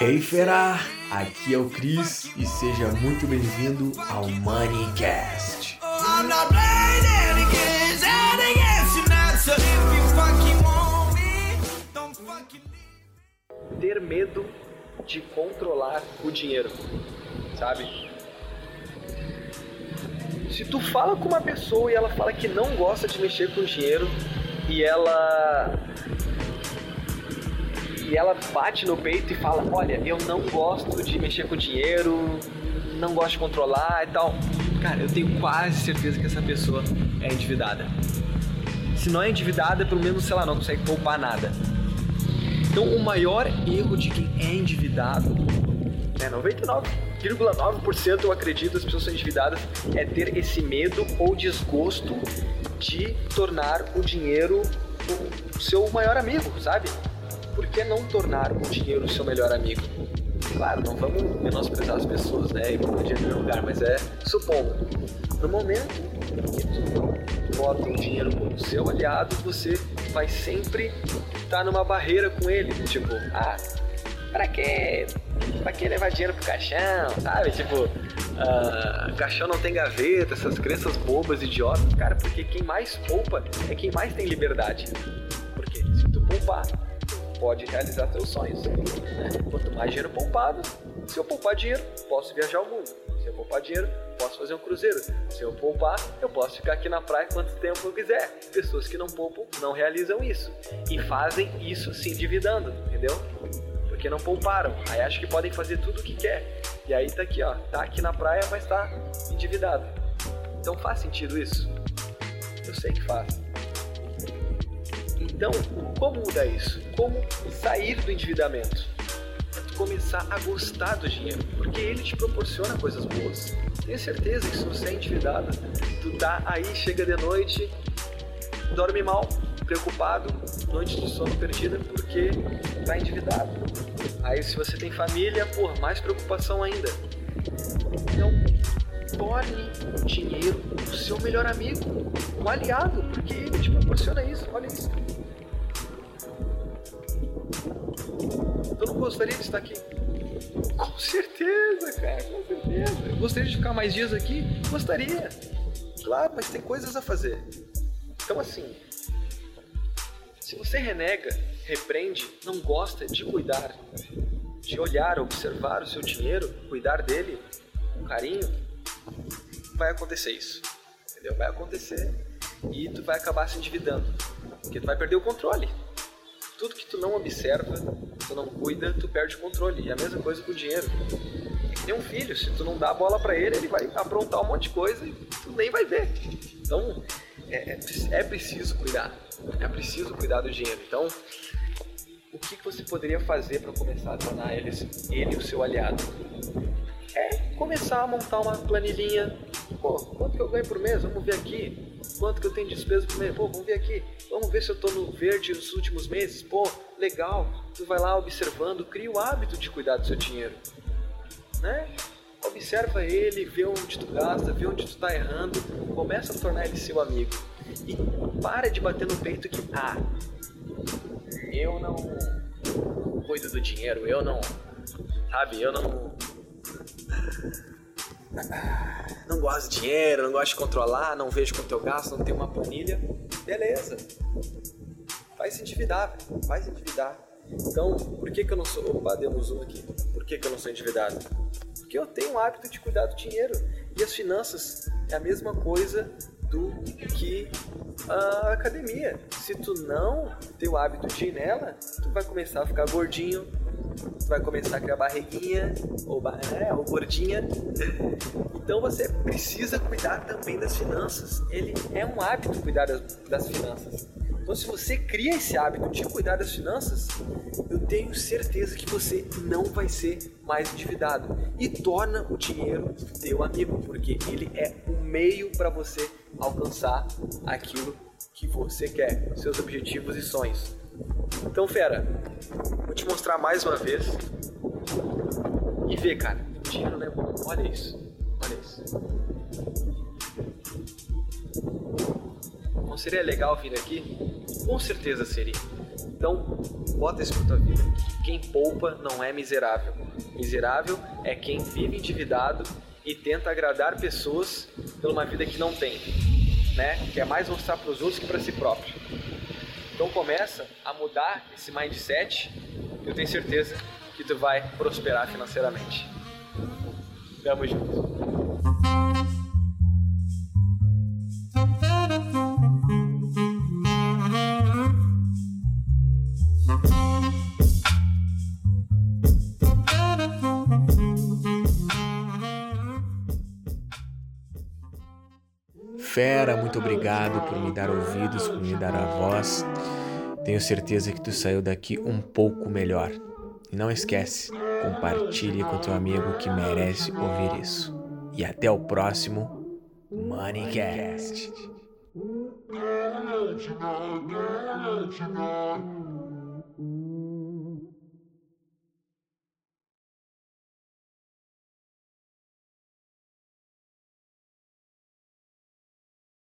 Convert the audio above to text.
Hey fera, aqui é o Cris e seja muito bem-vindo ao Moneycast. Ter medo de controlar o dinheiro, sabe? Se tu fala com uma pessoa e ela fala que não gosta de mexer com dinheiro e ela e ela bate no peito e fala: Olha, eu não gosto de mexer com dinheiro, não gosto de controlar e tal. Cara, eu tenho quase certeza que essa pessoa é endividada. Se não é endividada, pelo menos, sei lá, não consegue poupar nada. Então, o maior erro de quem é endividado, é 99,9% eu acredito as pessoas são endividadas, é ter esse medo ou desgosto de tornar o dinheiro o seu maior amigo, sabe? Por que não tornar o dinheiro o seu melhor amigo? Claro, não vamos menosprezar as pessoas, né? E pôr dinheiro no lugar, mas é supondo. No momento que tu bota o dinheiro como seu aliado, você vai sempre estar tá numa barreira com ele. Tipo, ah, pra quê? Pra que levar dinheiro pro caixão? Sabe? Tipo, uh, caixão não tem gaveta, essas crenças bobas, idiotas. Cara, porque quem mais poupa é quem mais tem liberdade. Porque se tu poupar, pode realizar seus sonhos. Quanto mais dinheiro poupado, se eu poupar dinheiro, posso viajar ao mundo. Se eu poupar dinheiro, posso fazer um cruzeiro. Se eu poupar, eu posso ficar aqui na praia quanto tempo eu quiser. Pessoas que não poupam não realizam isso e fazem isso se endividando, entendeu? Porque não pouparam. Aí acham que podem fazer tudo o que quer. E aí tá aqui, ó, tá aqui na praia, mas tá endividado. Então faz sentido isso? Eu sei que faz. Então, como mudar isso? Como sair do endividamento? Começar a gostar do dinheiro, porque ele te proporciona coisas boas. Tenho certeza que se você é endividado, tu tá aí, chega de noite, dorme mal, preocupado, noite de sono perdida porque tá endividado. Aí se você tem família, por mais preocupação ainda. Então, torne o dinheiro o seu melhor amigo, um aliado, porque ele te proporciona isso. Olha isso. Eu não gostaria de estar aqui. Com certeza, cara, com certeza. Eu gostaria de ficar mais dias aqui? Gostaria. Claro, mas tem coisas a fazer. Então, assim, se você renega, repreende, não gosta de cuidar, de olhar, observar o seu dinheiro, cuidar dele com carinho, vai acontecer isso. Entendeu? Vai acontecer e tu vai acabar se endividando. Porque tu vai perder o controle tudo que tu não observa, não cuida, tu perde o controle. E a mesma coisa com o dinheiro. É que um filho, se tu não dá a bola para ele, ele vai aprontar um monte de coisa e tu nem vai ver. Então, é, é, é preciso cuidar. É preciso cuidar do dinheiro. Então, o que, que você poderia fazer para começar a tornar ele, ele o seu aliado? É começar a montar uma planilhinha. Pô, quanto que eu ganho por mês? Vamos ver aqui quanto que eu tenho de despesa por mês? Pô, vamos ver aqui. Vamos ver se eu estou no verde nos últimos meses. Pô, legal. Tu vai lá observando, cria o hábito de cuidar do seu dinheiro. Né? Observa ele, vê onde tu gasta, vê onde tu tá errando, começa a tornar ele seu amigo. E para de bater no peito que, ah, eu não cuido do dinheiro, eu não, sabe, eu não não gosto de dinheiro, não gosto de controlar, não vejo quanto eu gasto, não tenho uma planilha. Beleza. Vai se endividar, vai se endividar. Então, por que, que eu não sou. Opa, deu um aqui. Por que, que eu não sou endividado? Porque eu tenho o hábito de cuidar do dinheiro. E as finanças é a mesma coisa do que a academia. Se tu não tem o hábito de ir nela, tu vai começar a ficar gordinho, vai começar a criar barriguinha ou, é, ou gordinha. Então você precisa cuidar também das finanças. Ele é um hábito cuidar das, das finanças. Então, se você cria esse hábito de cuidar das finanças, eu tenho certeza que você não vai ser mais endividado e torna o dinheiro teu amigo, porque ele é o meio para você alcançar aquilo que você quer, seus objetivos e sonhos. Então, fera, vou te mostrar mais uma vez. E vê, cara, dinheiro não é bom. Olha isso. Olha isso. Não seria legal vir aqui? Com certeza seria. Então, Bota isso pra tua vida. Quem poupa não é miserável. Miserável é quem vive endividado e tenta agradar pessoas por uma vida que não tem, né? Que é mais mostrar para os outros que para si próprio. Começa a mudar esse mindset. Eu tenho certeza que tu vai prosperar financeiramente. Tamo junto. Fera, muito obrigado por me dar ouvidos, por me dar a voz. Tenho certeza que tu saiu daqui um pouco melhor. E não esquece, compartilhe com teu amigo que merece ouvir isso. E até o próximo Moneycast.